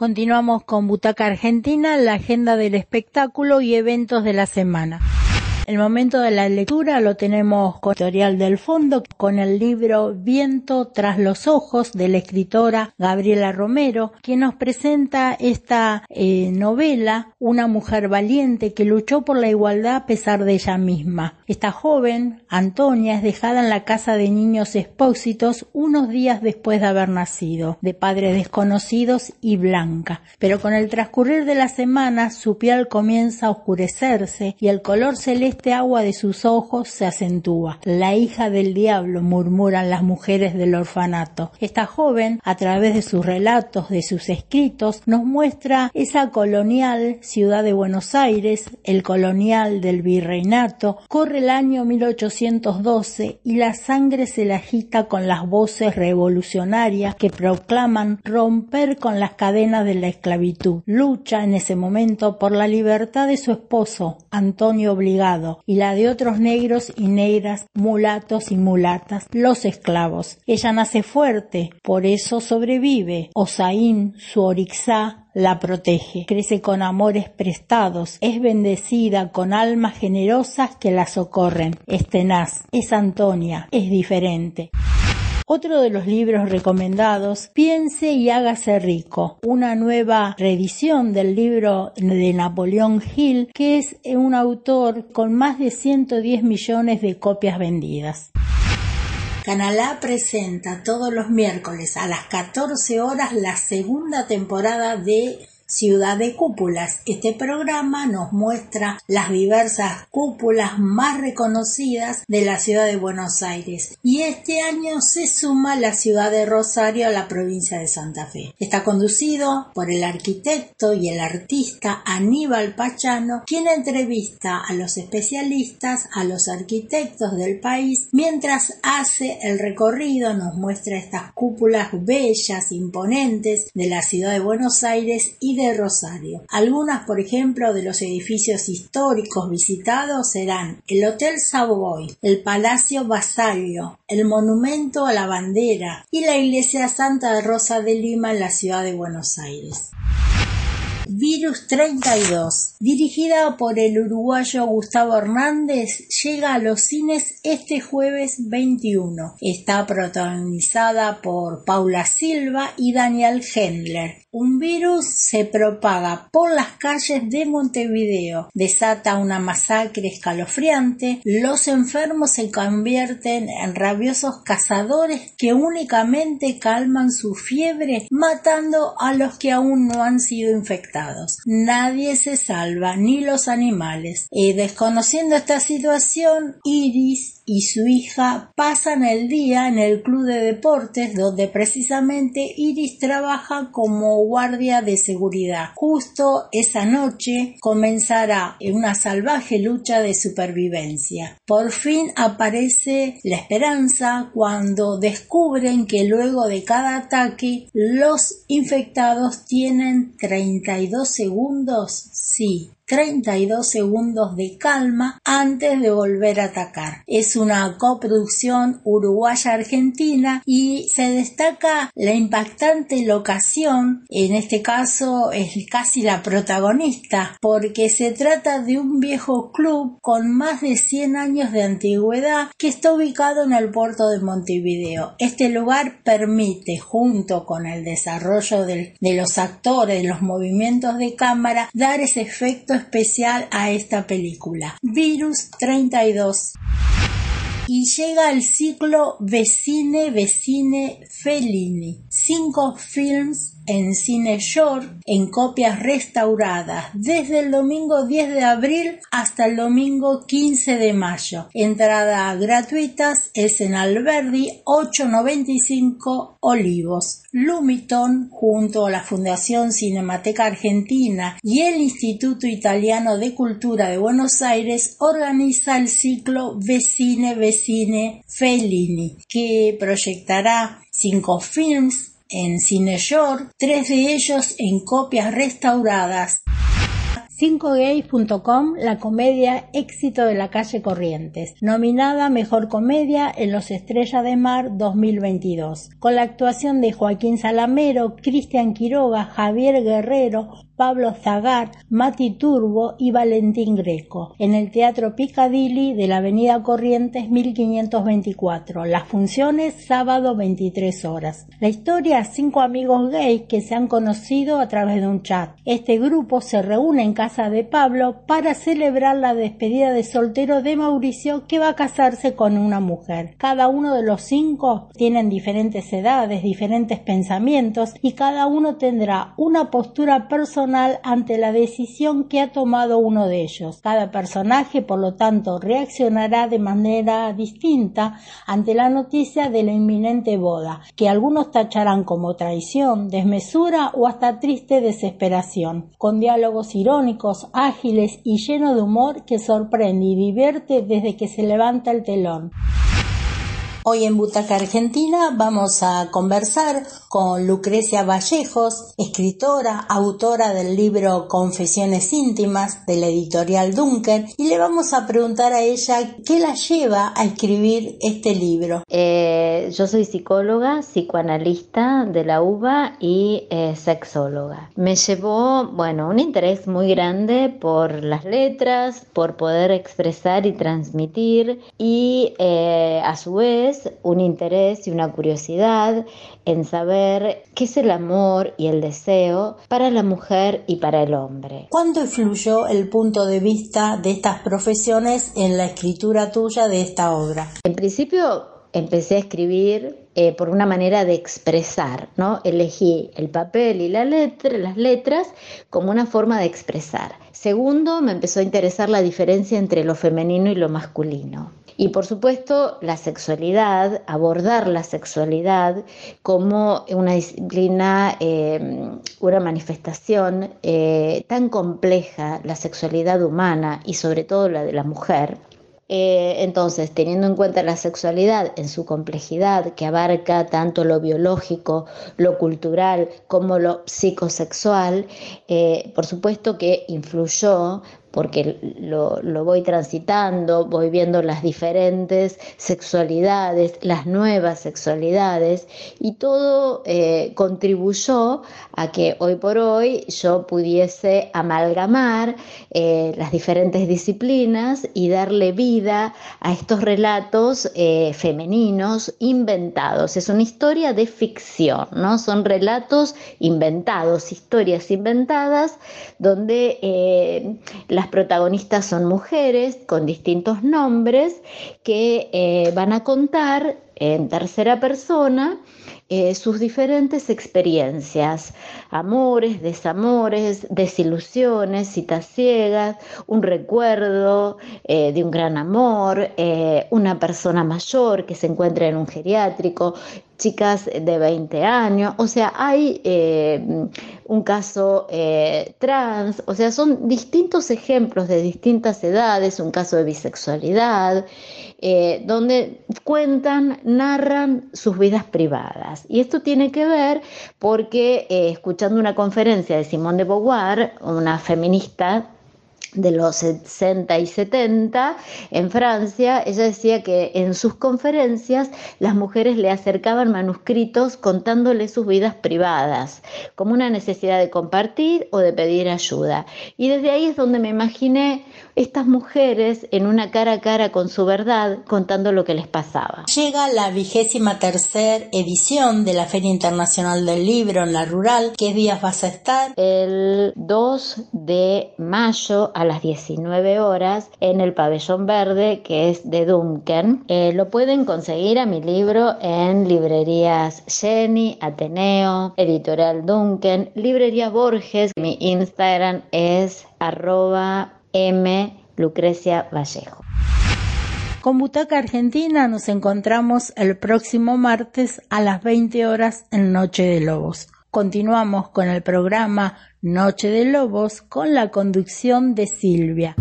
Continuamos con Butaca Argentina, la agenda del espectáculo y eventos de la semana. El momento de la lectura lo tenemos con Editorial del Fondo con el libro Viento tras los ojos de la escritora Gabriela Romero, quien nos presenta esta eh, novela, una mujer valiente que luchó por la igualdad a pesar de ella misma. Esta joven, Antonia, es dejada en la casa de niños expósitos unos días después de haber nacido, de padres desconocidos y blanca. Pero con el transcurrir de las semanas su piel comienza a oscurecerse y el color celeste este agua de sus ojos se acentúa. La hija del diablo, murmuran las mujeres del orfanato. Esta joven, a través de sus relatos, de sus escritos, nos muestra esa colonial ciudad de Buenos Aires, el colonial del virreinato. Corre el año 1812 y la sangre se la agita con las voces revolucionarias que proclaman romper con las cadenas de la esclavitud. Lucha en ese momento por la libertad de su esposo, Antonio Obligado y la de otros negros y negras, mulatos y mulatas, los esclavos. Ella nace fuerte, por eso sobrevive. Osaín, su orixá, la protege, crece con amores prestados, es bendecida con almas generosas que la socorren, es tenaz, es Antonia, es diferente. Otro de los libros recomendados, Piense y hágase rico, una nueva reedición del libro de Napoleón Hill, que es un autor con más de 110 millones de copias vendidas. Canalá presenta todos los miércoles a las 14 horas la segunda temporada de Ciudad de Cúpulas. Este programa nos muestra las diversas cúpulas más reconocidas de la ciudad de Buenos Aires y este año se suma la ciudad de Rosario a la provincia de Santa Fe. Está conducido por el arquitecto y el artista Aníbal Pachano, quien entrevista a los especialistas, a los arquitectos del país, mientras hace el recorrido, nos muestra estas cúpulas bellas, imponentes de la ciudad de Buenos Aires y de Rosario. Algunas, por ejemplo, de los edificios históricos visitados serán el Hotel Savoy, el Palacio Basalio, el Monumento a la Bandera y la Iglesia Santa Rosa de Lima en la ciudad de Buenos Aires. Virus 32, dirigida por el uruguayo Gustavo Hernández, llega a los cines este jueves 21. Está protagonizada por Paula Silva y Daniel Hendler. Un virus se propaga por las calles de Montevideo, desata una masacre escalofriante, los enfermos se convierten en rabiosos cazadores que únicamente calman su fiebre matando a los que aún no han sido infectados. Nadie se salva, ni los animales. Y desconociendo esta situación, Iris y su hija pasan el día en el club de deportes donde precisamente Iris trabaja como guardia de seguridad. Justo esa noche comenzará una salvaje lucha de supervivencia. Por fin aparece la esperanza cuando descubren que luego de cada ataque los infectados tienen 32 segundos, sí, 32 segundos de calma antes de volver a atacar. Es una coproducción uruguaya-argentina y se destaca la impactante locación, en este caso es casi la protagonista, porque se trata de un viejo club con más de 100 años de antigüedad que está ubicado en el puerto de Montevideo. Este lugar permite, junto con el desarrollo de los actores, los movimientos de cámara, dar ese efecto especial a esta película. Virus 32 y llega el ciclo Vecine Vecine Fellini. Cinco films en Cine Shore en copias restauradas desde el domingo 10 de abril hasta el domingo 15 de mayo. Entradas gratuitas es en Alberdi 895 Olivos. Lumiton, junto a la Fundación Cinemateca Argentina y el Instituto Italiano de Cultura de Buenos Aires, organiza el ciclo Vecine Vecine Fellini, que proyectará cinco films en Cine York, tres de ellos en copias restauradas 5gays.com, la comedia éxito de la calle Corrientes, nominada Mejor Comedia en los Estrellas de Mar 2022, con la actuación de Joaquín Salamero, Cristian Quiroga, Javier Guerrero, Pablo Zagar, Mati Turbo y Valentín Greco, en el Teatro Piccadilly de la Avenida Corrientes 1524. Las funciones sábado 23 horas. La historia, cinco amigos gays que se han conocido a través de un chat. Este grupo se reúne en casa de Pablo para celebrar la despedida de soltero de Mauricio que va a casarse con una mujer. Cada uno de los cinco tienen diferentes edades, diferentes pensamientos y cada uno tendrá una postura personal ante la decisión que ha tomado uno de ellos. Cada personaje, por lo tanto, reaccionará de manera distinta ante la noticia de la inminente boda, que algunos tacharán como traición, desmesura o hasta triste desesperación, con diálogos irónicos, ágiles y llenos de humor que sorprende y divierte desde que se levanta el telón. Hoy en Butaca Argentina vamos a conversar con Lucrecia Vallejos, escritora, autora del libro Confesiones íntimas de la editorial Dunker, y le vamos a preguntar a ella qué la lleva a escribir este libro. Eh, yo soy psicóloga, psicoanalista de la UBA y eh, sexóloga. Me llevó, bueno, un interés muy grande por las letras, por poder expresar y transmitir y eh, a su vez un interés y una curiosidad en saber qué es el amor y el deseo para la mujer y para el hombre. ¿Cuándo influyó el punto de vista de estas profesiones en la escritura tuya de esta obra? En principio empecé a escribir eh, por una manera de expresar, ¿no? Elegí el papel y la letra, las letras como una forma de expresar. Segundo, me empezó a interesar la diferencia entre lo femenino y lo masculino. Y por supuesto, la sexualidad, abordar la sexualidad como una disciplina, em, una manifestación eh, tan compleja, la sexualidad humana y sobre todo la de la mujer, eh, entonces, teniendo en cuenta la sexualidad en su complejidad, que abarca tanto lo biológico, lo cultural como lo psicosexual, eh, por supuesto que influyó porque lo, voy transitando, voy viendo las diferentes sexualidades, las nuevas sexualidades, y todo eh, contribuyó a que hoy por hoy yo pudiese amalgamar eh, las diferentes disciplinas y darle vida a estos relatos eh, femeninos inventados. Es una historia de ficción, ¿no? Son relatos inventados, historias inventadas, donde la las protagonistas son mujeres con distintos nombres que eh, van a contar en tercera persona eh, sus diferentes experiencias, amores, desamores, desilusiones, citas ciegas, un recuerdo eh, de un gran amor, una persona mayor que se encuentra en un geriátrico, chicas de 20 años, o sea, hay un caso trans, o sea, son distintos ejemplos de distintas edades, un caso de bisexualidad, donde cuentan, narran sus vidas privadas. Y esto tiene que ver porque eh, escuchando una conferencia de Simone de Beauvoir, una feminista de los 60 y 70 en Francia, ella decía que en sus conferencias las mujeres le acercaban manuscritos contándole sus vidas privadas, como una necesidad de compartir o de pedir ayuda. Y desde ahí es donde me imaginé estas mujeres en una cara a cara con su verdad contando lo que les pasaba. Llega la vigésima tercera edición de la Feria Internacional del Libro en la Rural. ¿Qué días vas a estar? El 2 de mayo a las 19 horas en el pabellón verde que es de Duncan. Eh, lo pueden conseguir a mi libro en librerías Jenny, Ateneo, Editorial Duncan, Librería Borges. Mi Instagram es arroba m Lucrecia Vallejo. Con Butaca Argentina nos encontramos el próximo martes a las 20 horas en Noche de Lobos. Continuamos con el programa Noche de Lobos con la conducción de Silvia.